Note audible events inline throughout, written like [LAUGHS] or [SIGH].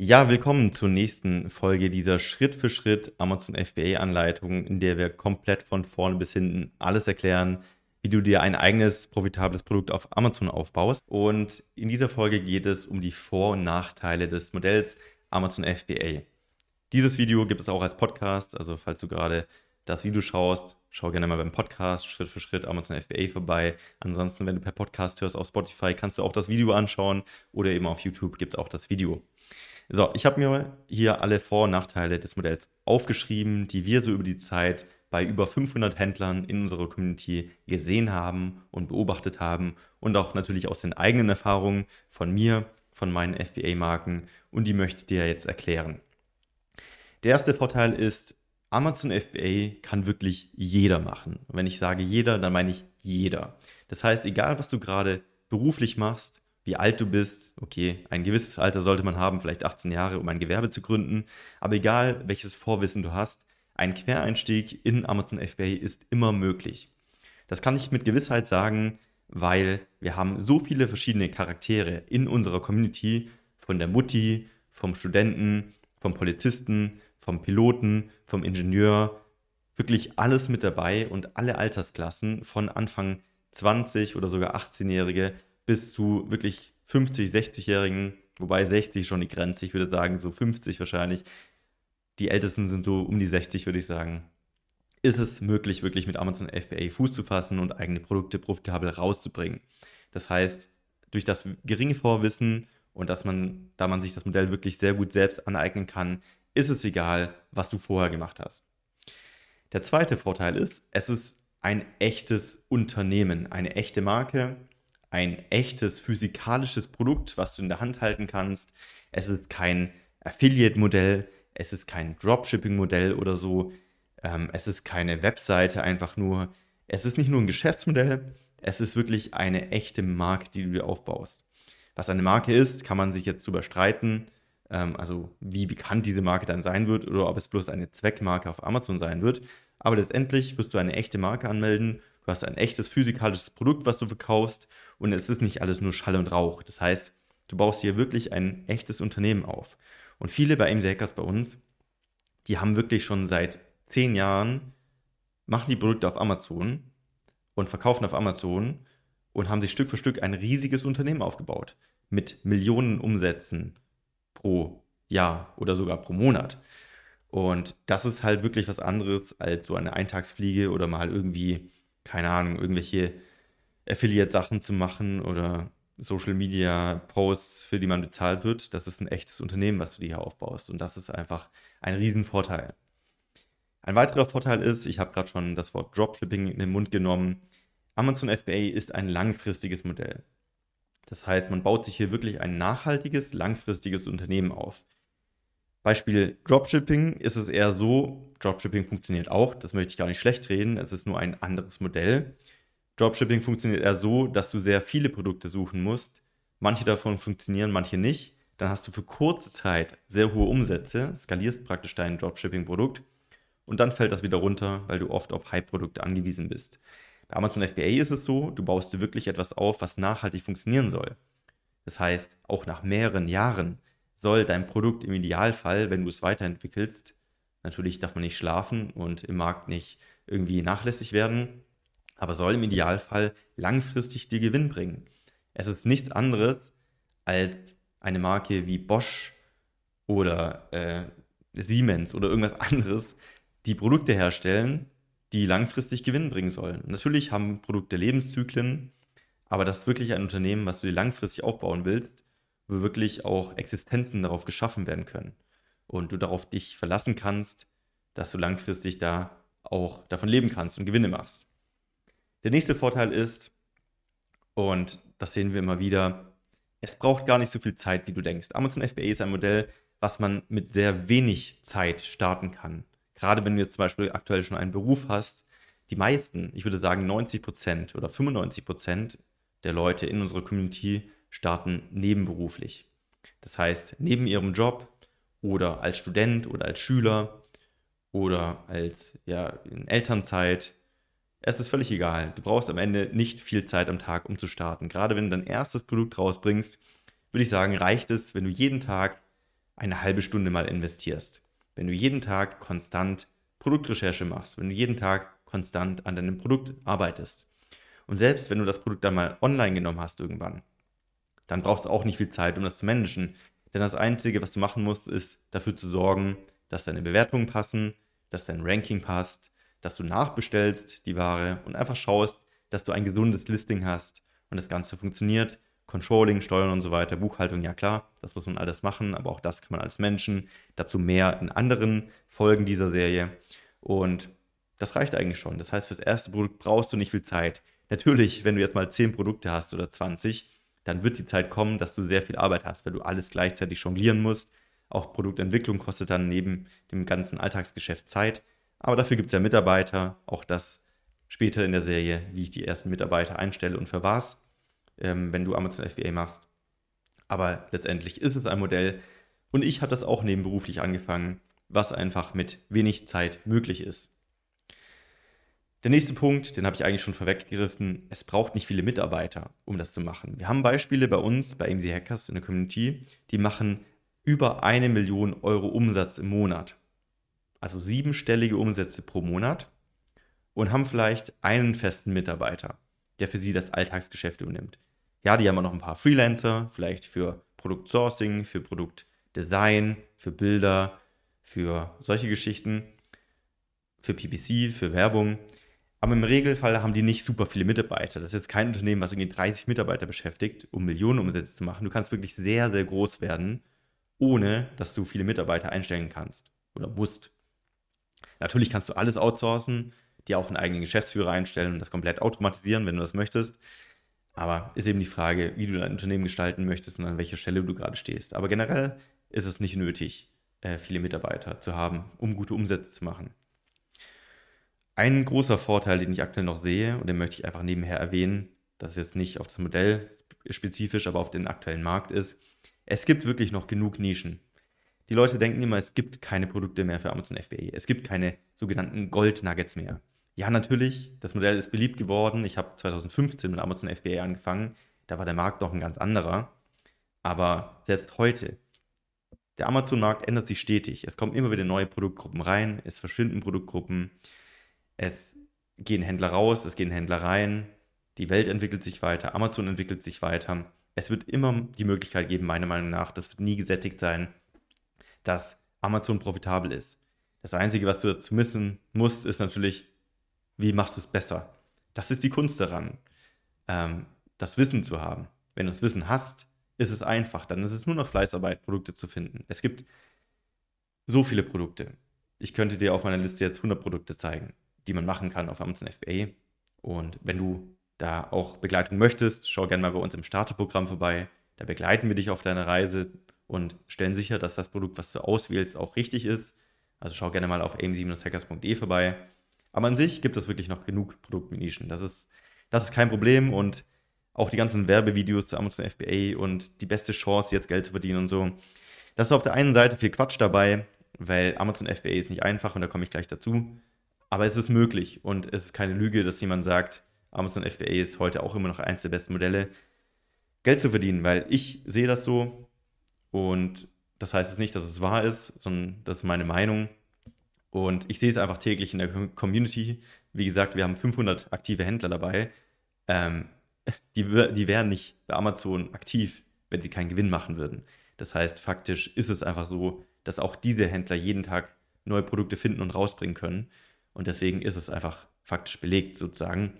Ja, willkommen zur nächsten Folge dieser Schritt für Schritt Amazon FBA Anleitung, in der wir komplett von vorne bis hinten alles erklären, wie du dir ein eigenes profitables Produkt auf Amazon aufbaust. Und in dieser Folge geht es um die Vor- und Nachteile des Modells Amazon FBA. Dieses Video gibt es auch als Podcast, also falls du gerade das Video schaust, schau gerne mal beim Podcast Schritt für Schritt Amazon FBA vorbei. Ansonsten, wenn du per Podcast hörst auf Spotify, kannst du auch das Video anschauen oder eben auf YouTube gibt es auch das Video. So, ich habe mir hier alle Vor- und Nachteile des Modells aufgeschrieben, die wir so über die Zeit bei über 500 Händlern in unserer Community gesehen haben und beobachtet haben und auch natürlich aus den eigenen Erfahrungen von mir, von meinen FBA-Marken und die möchte ich dir jetzt erklären. Der erste Vorteil ist, Amazon FBA kann wirklich jeder machen. Und wenn ich sage jeder, dann meine ich jeder. Das heißt, egal was du gerade beruflich machst, wie alt du bist. Okay, ein gewisses Alter sollte man haben, vielleicht 18 Jahre, um ein Gewerbe zu gründen. Aber egal, welches Vorwissen du hast, ein Quereinstieg in Amazon FBA ist immer möglich. Das kann ich mit Gewissheit sagen, weil wir haben so viele verschiedene Charaktere in unserer Community, von der Mutti, vom Studenten, vom Polizisten, vom Piloten, vom Ingenieur, wirklich alles mit dabei und alle Altersklassen von Anfang 20 oder sogar 18-Jährige bis zu wirklich 50, 60-Jährigen, wobei 60 schon die Grenze, ich würde sagen so 50 wahrscheinlich. Die Ältesten sind so um die 60, würde ich sagen. Ist es möglich, wirklich mit Amazon FBA Fuß zu fassen und eigene Produkte profitabel rauszubringen? Das heißt, durch das geringe Vorwissen und dass man, da man sich das Modell wirklich sehr gut selbst aneignen kann, ist es egal, was du vorher gemacht hast. Der zweite Vorteil ist, es ist ein echtes Unternehmen, eine echte Marke, ein echtes physikalisches Produkt, was du in der Hand halten kannst. Es ist kein Affiliate-Modell, es ist kein Dropshipping-Modell oder so. Ähm, es ist keine Webseite einfach nur. Es ist nicht nur ein Geschäftsmodell, es ist wirklich eine echte Marke, die du dir aufbaust. Was eine Marke ist, kann man sich jetzt drüber streiten. Ähm, also wie bekannt diese Marke dann sein wird oder ob es bloß eine Zweckmarke auf Amazon sein wird. Aber letztendlich wirst du eine echte Marke anmelden Du hast ein echtes physikalisches Produkt, was du verkaufst und es ist nicht alles nur Schall und Rauch. Das heißt, du baust hier wirklich ein echtes Unternehmen auf. Und viele bei AMC Hackers bei uns, die haben wirklich schon seit zehn Jahren, machen die Produkte auf Amazon und verkaufen auf Amazon und haben sich Stück für Stück ein riesiges Unternehmen aufgebaut mit Millionen Umsätzen pro Jahr oder sogar pro Monat. Und das ist halt wirklich was anderes als so eine Eintagsfliege oder mal irgendwie keine Ahnung, irgendwelche Affiliate-Sachen zu machen oder Social Media Posts, für die man bezahlt wird. Das ist ein echtes Unternehmen, was du dir hier aufbaust. Und das ist einfach ein Riesenvorteil. Ein weiterer Vorteil ist, ich habe gerade schon das Wort Dropshipping in den Mund genommen. Amazon FBA ist ein langfristiges Modell. Das heißt, man baut sich hier wirklich ein nachhaltiges, langfristiges Unternehmen auf. Beispiel Dropshipping ist es eher so, Dropshipping funktioniert auch, das möchte ich gar nicht schlecht reden, es ist nur ein anderes Modell. Dropshipping funktioniert eher so, dass du sehr viele Produkte suchen musst. Manche davon funktionieren, manche nicht. Dann hast du für kurze Zeit sehr hohe Umsätze, skalierst praktisch dein Dropshipping-Produkt und dann fällt das wieder runter, weil du oft auf Hype-Produkte angewiesen bist. Bei Amazon FBA ist es so, du baust dir wirklich etwas auf, was nachhaltig funktionieren soll. Das heißt, auch nach mehreren Jahren soll dein Produkt im Idealfall, wenn du es weiterentwickelst, natürlich darf man nicht schlafen und im Markt nicht irgendwie nachlässig werden, aber soll im Idealfall langfristig dir Gewinn bringen. Es ist nichts anderes als eine Marke wie Bosch oder äh, Siemens oder irgendwas anderes, die Produkte herstellen, die langfristig Gewinn bringen sollen. Natürlich haben Produkte Lebenszyklen, aber das ist wirklich ein Unternehmen, was du dir langfristig aufbauen willst wo wirklich auch Existenzen darauf geschaffen werden können. Und du darauf dich verlassen kannst, dass du langfristig da auch davon leben kannst und Gewinne machst. Der nächste Vorteil ist, und das sehen wir immer wieder, es braucht gar nicht so viel Zeit, wie du denkst. Amazon FBA ist ein Modell, was man mit sehr wenig Zeit starten kann. Gerade wenn du jetzt zum Beispiel aktuell schon einen Beruf hast, die meisten, ich würde sagen 90 Prozent oder 95 Prozent der Leute in unserer Community starten nebenberuflich. Das heißt, neben ihrem Job oder als Student oder als Schüler oder als ja, in Elternzeit. Es ist völlig egal. Du brauchst am Ende nicht viel Zeit am Tag, um zu starten. Gerade wenn du dein erstes Produkt rausbringst, würde ich sagen, reicht es, wenn du jeden Tag eine halbe Stunde mal investierst. Wenn du jeden Tag konstant Produktrecherche machst, wenn du jeden Tag konstant an deinem Produkt arbeitest. Und selbst wenn du das Produkt dann mal online genommen hast irgendwann, dann brauchst du auch nicht viel Zeit, um das zu managen. Denn das Einzige, was du machen musst, ist dafür zu sorgen, dass deine Bewertungen passen, dass dein Ranking passt, dass du nachbestellst die Ware und einfach schaust, dass du ein gesundes Listing hast und das Ganze funktioniert. Controlling, Steuern und so weiter, Buchhaltung, ja klar, das muss man alles machen, aber auch das kann man als Menschen. Dazu mehr in anderen Folgen dieser Serie. Und das reicht eigentlich schon. Das heißt, fürs erste Produkt brauchst du nicht viel Zeit. Natürlich, wenn du jetzt mal 10 Produkte hast oder 20, dann wird die Zeit kommen, dass du sehr viel Arbeit hast, weil du alles gleichzeitig jonglieren musst. Auch Produktentwicklung kostet dann neben dem ganzen Alltagsgeschäft Zeit. Aber dafür gibt es ja Mitarbeiter. Auch das später in der Serie, wie ich die ersten Mitarbeiter einstelle und für was, ähm, wenn du Amazon FBA machst. Aber letztendlich ist es ein Modell. Und ich habe das auch nebenberuflich angefangen, was einfach mit wenig Zeit möglich ist. Der nächste Punkt, den habe ich eigentlich schon vorweggegriffen, es braucht nicht viele Mitarbeiter, um das zu machen. Wir haben Beispiele bei uns, bei AMC Hackers in der Community, die machen über eine Million Euro Umsatz im Monat. Also siebenstellige Umsätze pro Monat und haben vielleicht einen festen Mitarbeiter, der für sie das Alltagsgeschäft übernimmt. Ja, die haben auch noch ein paar Freelancer, vielleicht für Produktsourcing, für Produktdesign, für Bilder, für solche Geschichten, für PPC, für Werbung. Aber im Regelfall haben die nicht super viele Mitarbeiter. Das ist jetzt kein Unternehmen, was irgendwie 30 Mitarbeiter beschäftigt, um Millionen Umsätze zu machen. Du kannst wirklich sehr, sehr groß werden, ohne dass du viele Mitarbeiter einstellen kannst oder musst. Natürlich kannst du alles outsourcen, dir auch einen eigenen Geschäftsführer einstellen und das komplett automatisieren, wenn du das möchtest. Aber ist eben die Frage, wie du dein Unternehmen gestalten möchtest und an welcher Stelle du gerade stehst. Aber generell ist es nicht nötig, äh, viele Mitarbeiter zu haben, um gute Umsätze zu machen. Ein großer Vorteil, den ich aktuell noch sehe, und den möchte ich einfach nebenher erwähnen, das ist jetzt nicht auf das Modell spezifisch, aber auf den aktuellen Markt ist, es gibt wirklich noch genug Nischen. Die Leute denken immer, es gibt keine Produkte mehr für Amazon FBA. Es gibt keine sogenannten Gold-Nuggets mehr. Ja, natürlich, das Modell ist beliebt geworden. Ich habe 2015 mit Amazon FBA angefangen. Da war der Markt noch ein ganz anderer. Aber selbst heute, der Amazon-Markt ändert sich stetig. Es kommen immer wieder neue Produktgruppen rein, es verschwinden Produktgruppen. Es gehen Händler raus, es gehen Händler rein, die Welt entwickelt sich weiter, Amazon entwickelt sich weiter. Es wird immer die Möglichkeit geben, meiner Meinung nach, das wird nie gesättigt sein, dass Amazon profitabel ist. Das Einzige, was du dazu wissen musst, ist natürlich, wie machst du es besser? Das ist die Kunst daran, ähm, das Wissen zu haben. Wenn du das Wissen hast, ist es einfach. Dann ist es nur noch Fleißarbeit, Produkte zu finden. Es gibt so viele Produkte. Ich könnte dir auf meiner Liste jetzt 100 Produkte zeigen die man machen kann auf Amazon FBA. Und wenn du da auch Begleitung möchtest, schau gerne mal bei uns im Starterprogramm vorbei. Da begleiten wir dich auf deiner Reise und stellen sicher, dass das Produkt, was du auswählst, auch richtig ist. Also schau gerne mal auf aim7-hackers.de vorbei. Aber an sich gibt es wirklich noch genug Produktnischen. Das ist, das ist kein Problem und auch die ganzen Werbevideos zu Amazon FBA und die beste Chance, jetzt Geld zu verdienen und so. Das ist auf der einen Seite viel Quatsch dabei, weil Amazon FBA ist nicht einfach und da komme ich gleich dazu. Aber es ist möglich und es ist keine Lüge, dass jemand sagt, Amazon FBA ist heute auch immer noch eins der besten Modelle, Geld zu verdienen, weil ich sehe das so und das heißt jetzt nicht, dass es wahr ist, sondern das ist meine Meinung und ich sehe es einfach täglich in der Community. Wie gesagt, wir haben 500 aktive Händler dabei. Ähm, [LAUGHS] die, die wären nicht bei Amazon aktiv, wenn sie keinen Gewinn machen würden. Das heißt, faktisch ist es einfach so, dass auch diese Händler jeden Tag neue Produkte finden und rausbringen können. Und deswegen ist es einfach faktisch belegt sozusagen.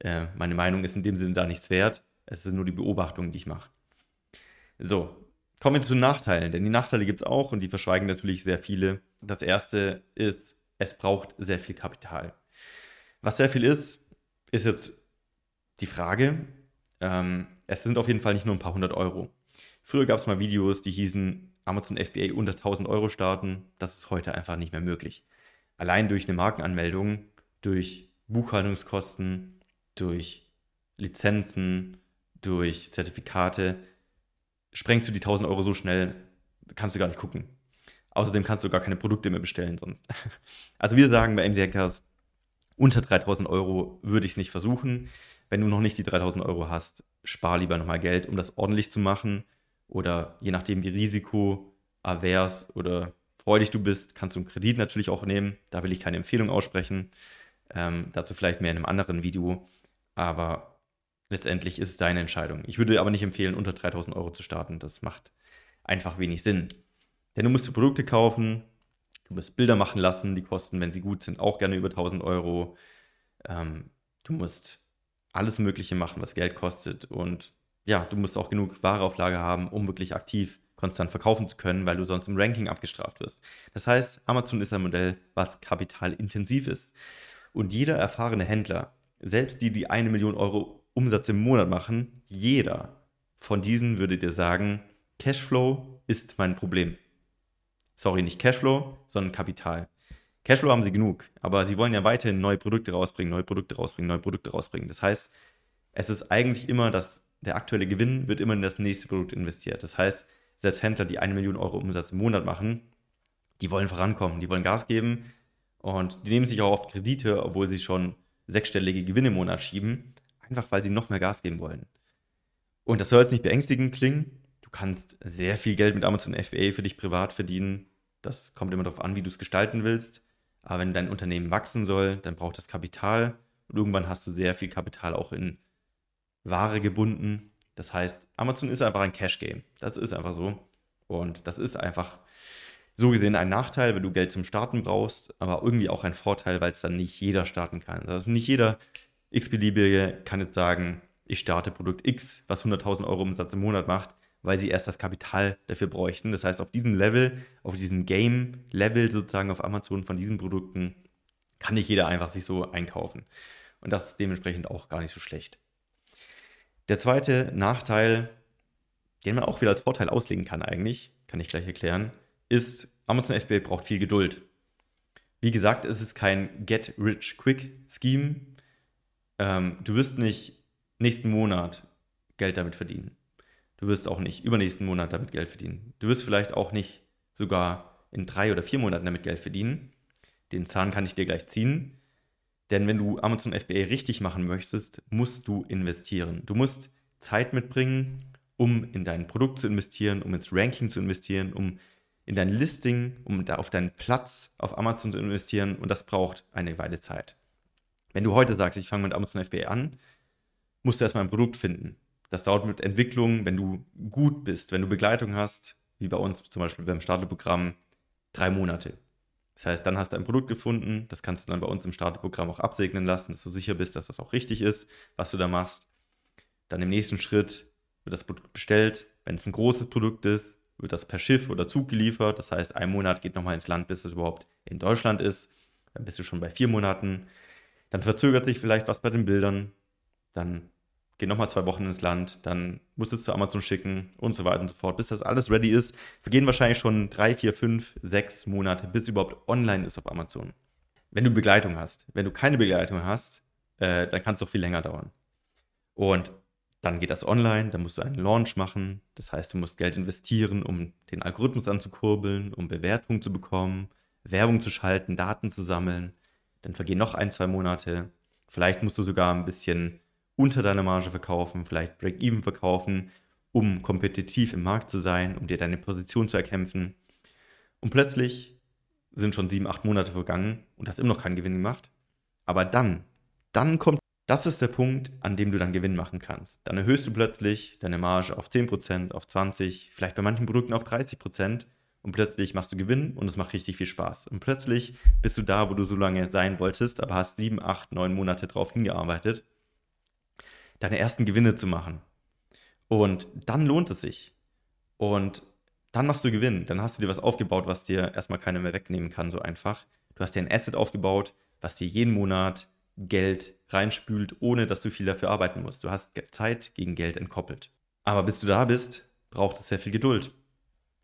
Äh, meine Meinung ist in dem Sinne da nichts wert. Es sind nur die Beobachtungen, die ich mache. So, kommen wir zu den Nachteilen, denn die Nachteile gibt es auch und die verschweigen natürlich sehr viele. Das erste ist, es braucht sehr viel Kapital. Was sehr viel ist, ist jetzt die Frage. Ähm, es sind auf jeden Fall nicht nur ein paar hundert Euro. Früher gab es mal Videos, die hießen Amazon FBA unter 1000 Euro starten. Das ist heute einfach nicht mehr möglich allein durch eine Markenanmeldung, durch Buchhaltungskosten, durch Lizenzen, durch Zertifikate, sprengst du die 1000 Euro so schnell, kannst du gar nicht gucken. Außerdem kannst du gar keine Produkte mehr bestellen sonst. [LAUGHS] Also wir sagen bei MC Hackers, unter 3000 Euro würde ich es nicht versuchen. Wenn du noch nicht die 3000 Euro hast, spar lieber nochmal Geld, um das ordentlich zu machen. Oder je nachdem, wie risikoreich avers oder freudig du bist, kannst du einen Kredit natürlich auch nehmen. Da will ich keine Empfehlung aussprechen. Ähm, dazu vielleicht mehr in einem anderen Video. Aber letztendlich ist es deine Entscheidung. Ich würde aber nicht empfehlen, unter 3000 Euro zu starten. Das macht einfach wenig Sinn. Denn du musst die Produkte kaufen, du musst Bilder machen lassen, die kosten, wenn sie gut sind, auch gerne über 1000 Euro. Ähm, du musst alles Mögliche machen, was Geld kostet. Und ja, du musst auch genug Wareauflage haben, um wirklich aktiv konstant verkaufen zu können, weil du sonst im Ranking abgestraft wirst. Das heißt, Amazon ist ein Modell, was kapitalintensiv ist. Und jeder erfahrene Händler, selbst die, die eine Million Euro Umsatz im Monat machen, jeder von diesen würde dir sagen, Cashflow ist mein Problem. Sorry, nicht Cashflow, sondern Kapital. Cashflow haben sie genug, aber sie wollen ja weiterhin neue Produkte rausbringen, neue Produkte rausbringen, neue Produkte rausbringen. Das heißt, es ist eigentlich immer, dass der aktuelle Gewinn wird immer in das nächste Produkt investiert. Das heißt, selbst Händler, die eine Million Euro Umsatz im Monat machen, die wollen vorankommen, die wollen Gas geben und die nehmen sich auch oft Kredite, obwohl sie schon sechsstellige Gewinne im Monat schieben, einfach weil sie noch mehr Gas geben wollen. Und das soll jetzt nicht beängstigend klingen. Du kannst sehr viel Geld mit Amazon FBA für dich privat verdienen. Das kommt immer darauf an, wie du es gestalten willst. Aber wenn dein Unternehmen wachsen soll, dann braucht es Kapital. Und irgendwann hast du sehr viel Kapital auch in Ware gebunden. Das heißt, Amazon ist einfach ein Cash-Game. Das ist einfach so. Und das ist einfach so gesehen ein Nachteil, wenn du Geld zum Starten brauchst, aber irgendwie auch ein Vorteil, weil es dann nicht jeder starten kann. Also nicht jeder x-beliebige kann jetzt sagen, ich starte Produkt X, was 100.000 Euro Umsatz im Monat macht, weil sie erst das Kapital dafür bräuchten. Das heißt, auf diesem Level, auf diesem Game-Level sozusagen auf Amazon von diesen Produkten, kann nicht jeder einfach sich so einkaufen. Und das ist dementsprechend auch gar nicht so schlecht. Der zweite Nachteil, den man auch wieder als Vorteil auslegen kann eigentlich, kann ich gleich erklären, ist, Amazon FBA braucht viel Geduld. Wie gesagt, es ist kein Get-Rich-Quick-Scheme. Ähm, du wirst nicht nächsten Monat Geld damit verdienen. Du wirst auch nicht übernächsten Monat damit Geld verdienen. Du wirst vielleicht auch nicht sogar in drei oder vier Monaten damit Geld verdienen. Den Zahn kann ich dir gleich ziehen. Denn wenn du Amazon FBA richtig machen möchtest, musst du investieren. Du musst Zeit mitbringen, um in dein Produkt zu investieren, um ins Ranking zu investieren, um in dein Listing, um da auf deinen Platz auf Amazon zu investieren. Und das braucht eine Weile Zeit. Wenn du heute sagst, ich fange mit Amazon FBA an, musst du erstmal ein Produkt finden. Das dauert mit Entwicklung, wenn du gut bist, wenn du Begleitung hast, wie bei uns zum Beispiel beim Starterprogramm, drei Monate. Das heißt, dann hast du ein Produkt gefunden, das kannst du dann bei uns im Starterprogramm auch absegnen lassen, dass du sicher bist, dass das auch richtig ist, was du da machst. Dann im nächsten Schritt wird das Produkt bestellt. Wenn es ein großes Produkt ist, wird das per Schiff oder Zug geliefert. Das heißt, ein Monat geht nochmal ins Land, bis es überhaupt in Deutschland ist. Dann bist du schon bei vier Monaten. Dann verzögert sich vielleicht was bei den Bildern. Dann gehen nochmal zwei Wochen ins Land, dann musst du es zu Amazon schicken und so weiter und so fort. Bis das alles ready ist, vergehen wahrscheinlich schon drei, vier, fünf, sechs Monate, bis es überhaupt online ist auf Amazon. Wenn du Begleitung hast. Wenn du keine Begleitung hast, äh, dann kann es doch viel länger dauern. Und dann geht das online, dann musst du einen Launch machen. Das heißt, du musst Geld investieren, um den Algorithmus anzukurbeln, um Bewertungen zu bekommen, Werbung zu schalten, Daten zu sammeln. Dann vergehen noch ein, zwei Monate. Vielleicht musst du sogar ein bisschen unter deiner Marge verkaufen, vielleicht Break-Even verkaufen, um kompetitiv im Markt zu sein, um dir deine Position zu erkämpfen. Und plötzlich sind schon sieben, acht Monate vergangen und hast immer noch keinen Gewinn gemacht. Aber dann, dann kommt, das ist der Punkt, an dem du dann Gewinn machen kannst. Dann erhöhst du plötzlich deine Marge auf 10%, auf 20%, vielleicht bei manchen Produkten auf 30% und plötzlich machst du Gewinn und es macht richtig viel Spaß. Und plötzlich bist du da, wo du so lange sein wolltest, aber hast sieben, acht, neun Monate drauf hingearbeitet deine ersten Gewinne zu machen. Und dann lohnt es sich. Und dann machst du Gewinn. Dann hast du dir was aufgebaut, was dir erstmal keiner mehr wegnehmen kann, so einfach. Du hast dir ein Asset aufgebaut, was dir jeden Monat Geld reinspült, ohne dass du viel dafür arbeiten musst. Du hast Zeit gegen Geld entkoppelt. Aber bis du da bist, braucht es sehr viel Geduld.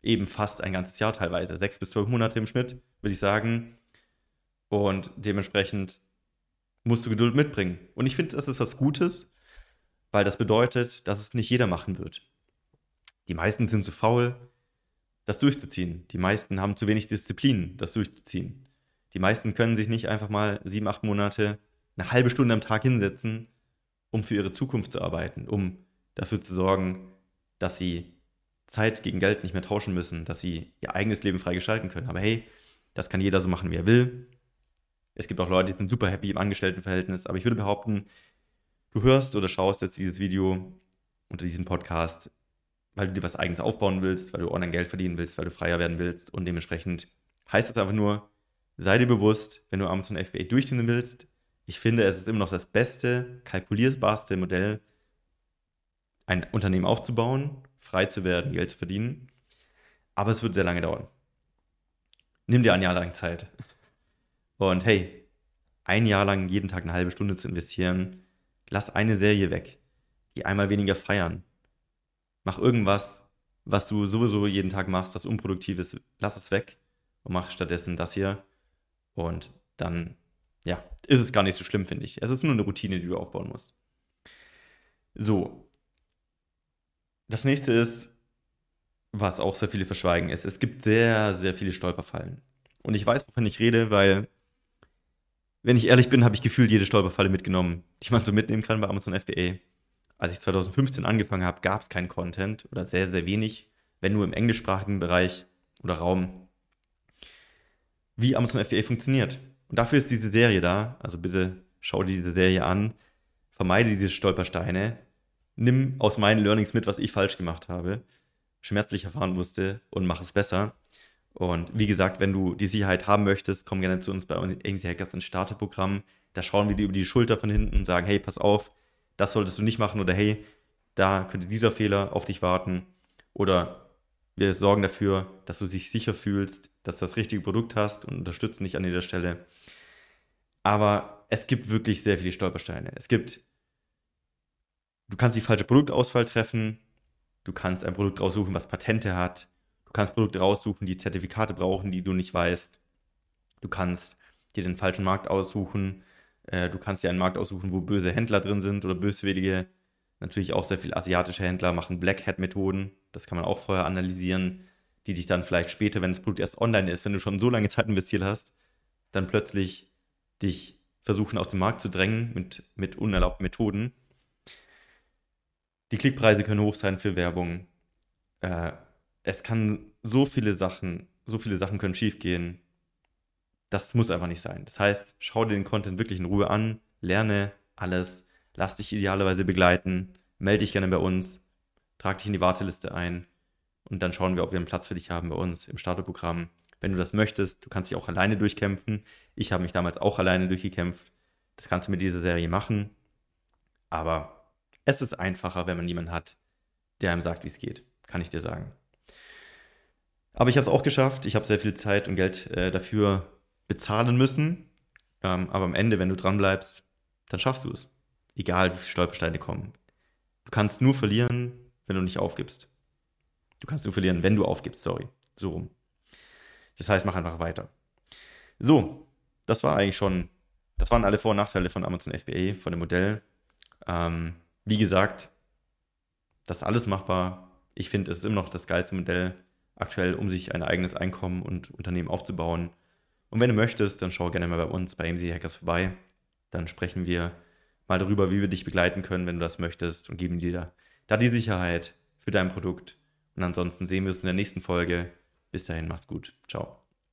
Eben fast ein ganzes Jahr teilweise. Sechs bis zwölf Monate im Schnitt, würde ich sagen. Und dementsprechend musst du Geduld mitbringen. Und ich finde, das ist was Gutes, weil das bedeutet, dass es nicht jeder machen wird. Die meisten sind zu faul, das durchzuziehen. Die meisten haben zu wenig Disziplin, das durchzuziehen. Die meisten können sich nicht einfach mal sieben, acht Monate eine halbe Stunde am Tag hinsetzen, um für ihre Zukunft zu arbeiten, um dafür zu sorgen, dass sie Zeit gegen Geld nicht mehr tauschen müssen, dass sie ihr eigenes Leben frei gestalten können. Aber hey, das kann jeder so machen, wie er will. Es gibt auch Leute, die sind super happy im Angestelltenverhältnis, aber ich würde behaupten, du hörst oder schaust jetzt dieses Video unter diesem Podcast, weil du dir was eigenes aufbauen willst, weil du online Geld verdienen willst, weil du freier werden willst und dementsprechend heißt das einfach nur, sei dir bewusst, wenn du Amazon FBA durchziehen willst, ich finde, es ist immer noch das beste, kalkulierbarste Modell, ein Unternehmen aufzubauen, frei zu werden, Geld zu verdienen. Aber es wird sehr lange dauern. Nimm dir ein Jahr lang Zeit. Und hey, ein Jahr lang jeden Tag eine halbe Stunde zu investieren, lass eine Serie weg. Geh einmal weniger feiern. Mach irgendwas, was du sowieso jeden Tag machst, das unproduktiv ist, lass es weg und mach stattdessen das hier. Und dann ja, ist es gar nicht so schlimm, finde ich. Es ist nur eine Routine, die du aufbauen musst. So. Das nächste ist, was auch sehr viele verschweigen, ist, es gibt sehr, sehr viele Stolperfallen. Und ich weiß, wovon ich rede, weil, wenn ich ehrlich bin, habe ich gefühlt jede Stolperfalle mitgenommen, die man so mitnehmen kann bei Amazon FBA. Als ich 2015 angefangen habe, gab es keinen Content oder sehr, sehr wenig, wenn nur im englischsprachigen Bereich oder Raum, wie Amazon FBA funktioniert. Und dafür ist diese Serie da. Also bitte schau dir diese Serie an. Vermeide diese Stolpersteine. Nimm aus meinen Learnings mit, was ich falsch gemacht habe, schmerzlich erfahren musste und mach es besser. Und wie gesagt, wenn du die Sicherheit haben möchtest, komm gerne zu uns bei uns AMC Hackers ins Starterprogramm. Da schauen wir dir über die Schulter von hinten und sagen, hey, pass auf, das solltest du nicht machen oder hey, da könnte dieser Fehler auf dich warten. Oder wir sorgen dafür, dass du dich sicher fühlst, dass du das richtige Produkt hast und unterstützen dich an jeder Stelle. Aber es gibt wirklich sehr viele Stolpersteine. Es gibt, du kannst die falsche Produktauswahl treffen, du kannst ein Produkt raussuchen, was Patente hat, du kannst Produkte raussuchen, die Zertifikate brauchen, die du nicht weißt, du kannst dir den falschen Markt aussuchen, äh, du kannst dir einen Markt aussuchen, wo böse Händler drin sind oder böswillige. Natürlich auch sehr viele asiatische Händler machen Black Hat Methoden, das kann man auch vorher analysieren, die dich dann vielleicht später, wenn das Produkt erst online ist, wenn du schon so lange Zeit investiert hast, dann plötzlich dich versuchen aus dem Markt zu drängen mit, mit unerlaubten Methoden. Die Klickpreise können hoch sein für Werbung. Äh, es kann so viele Sachen, so viele Sachen können schiefgehen. Das muss einfach nicht sein. Das heißt, schau dir den Content wirklich in Ruhe an, lerne alles, lass dich idealerweise begleiten, melde dich gerne bei uns, trag dich in die Warteliste ein und dann schauen wir, ob wir einen Platz für dich haben bei uns im Starterprogramm. Wenn du das möchtest, du kannst dich auch alleine durchkämpfen. Ich habe mich damals auch alleine durchgekämpft. Das kannst du mit dieser Serie machen. Aber es ist einfacher, wenn man jemanden hat, der einem sagt, wie es geht. Kann ich dir sagen. Aber ich habe es auch geschafft. Ich habe sehr viel Zeit und Geld äh, dafür bezahlen müssen. Ähm, aber am Ende, wenn du dran bleibst, dann schaffst du es. Egal, wie viele Stolpersteine kommen. Du kannst nur verlieren, wenn du nicht aufgibst. Du kannst nur verlieren, wenn du aufgibst, sorry. So rum. Das heißt, mach einfach weiter. So, das war eigentlich schon, das waren alle Vor- und Nachteile von Amazon FBA, von dem Modell. Ähm, wie gesagt, das ist alles machbar. Ich finde, es ist immer noch das geilste Modell aktuell, um sich ein eigenes Einkommen und Unternehmen aufzubauen. Und wenn du möchtest, dann schau gerne mal bei uns bei AMC Hackers vorbei. Dann sprechen wir mal darüber, wie wir dich begleiten können, wenn du das möchtest und geben dir da die Sicherheit für dein Produkt. Und ansonsten sehen wir uns in der nächsten Folge. Bis dahin, macht's gut. Ciao.